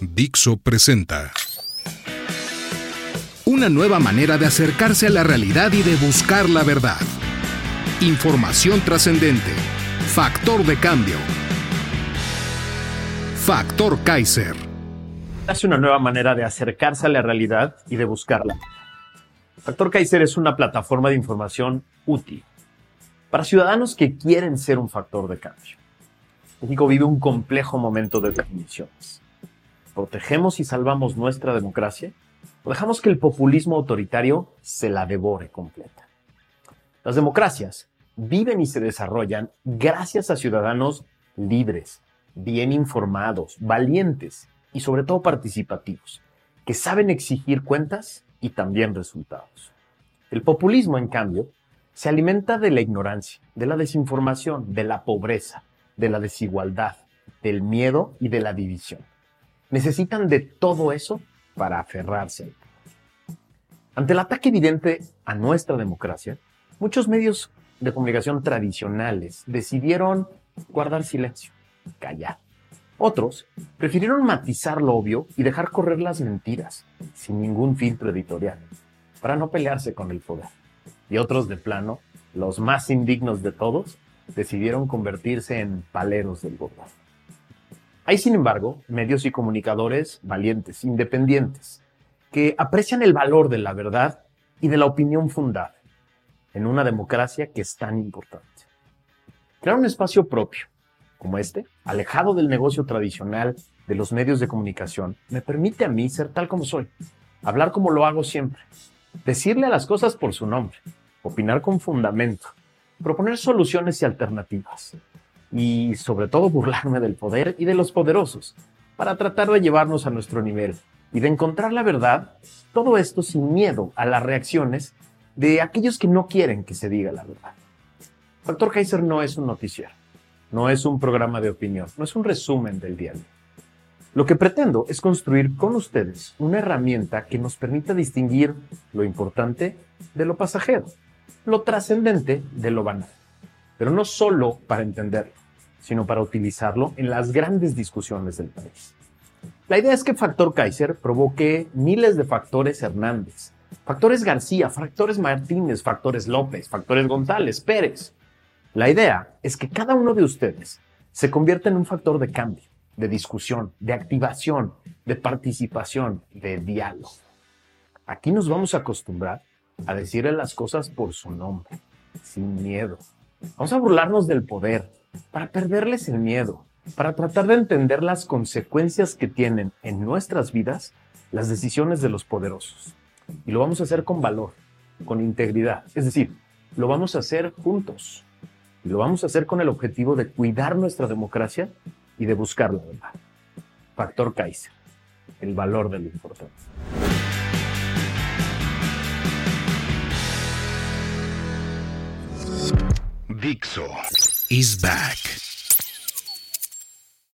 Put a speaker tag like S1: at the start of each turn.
S1: Dixo presenta una nueva manera de acercarse a la realidad y de buscar la verdad. Información trascendente. Factor de cambio. Factor Kaiser.
S2: Es una nueva manera de acercarse a la realidad y de buscarla. Factor Kaiser es una plataforma de información útil para ciudadanos que quieren ser un factor de cambio. México vive un complejo momento de definiciones. ¿Protegemos y salvamos nuestra democracia? ¿O dejamos que el populismo autoritario se la devore completa? Las democracias viven y se desarrollan gracias a ciudadanos libres, bien informados, valientes y sobre todo participativos, que saben exigir cuentas y también resultados. El populismo, en cambio, se alimenta de la ignorancia, de la desinformación, de la pobreza, de la desigualdad, del miedo y de la división. Necesitan de todo eso para aferrarse. Ante el ataque evidente a nuestra democracia, muchos medios de comunicación tradicionales decidieron guardar silencio, callar. Otros prefirieron matizar lo obvio y dejar correr las mentiras, sin ningún filtro editorial, para no pelearse con el poder. Y otros de plano, los más indignos de todos, decidieron convertirse en paleros del gobierno. Hay, sin embargo, medios y comunicadores valientes, independientes, que aprecian el valor de la verdad y de la opinión fundada en una democracia que es tan importante. Crear un espacio propio, como este, alejado del negocio tradicional de los medios de comunicación, me permite a mí ser tal como soy, hablar como lo hago siempre, decirle a las cosas por su nombre, opinar con fundamento, proponer soluciones y alternativas, y sobre todo burlarme del poder y de los poderosos, para tratar de llevarnos a nuestro nivel y de encontrar la verdad, todo esto sin miedo a las reacciones de aquellos que no quieren que se diga la verdad. Factor Kaiser no es un noticiero, no es un programa de opinión, no es un resumen del día Lo que pretendo es construir con ustedes una herramienta que nos permita distinguir lo importante de lo pasajero, lo trascendente de lo banal, pero no solo para entenderlo, sino para utilizarlo en las grandes discusiones del país. La idea es que Factor Kaiser provoque miles de factores Hernández, factores García, factores Martínez, factores López, factores González, Pérez. La idea es que cada uno de ustedes se convierta en un factor de cambio, de discusión, de activación, de participación, de diálogo. Aquí nos vamos a acostumbrar a decirle las cosas por su nombre, sin miedo. Vamos a burlarnos del poder para perderles el miedo, para tratar de entender las consecuencias que tienen en nuestras vidas las decisiones de los poderosos. Y lo vamos a hacer con valor, con integridad. Es decir, lo vamos a hacer juntos. Y lo vamos a hacer con el objetivo de cuidar nuestra democracia y de buscar la verdad. Factor Kaiser, el valor de lo importante.
S1: Dixo is back.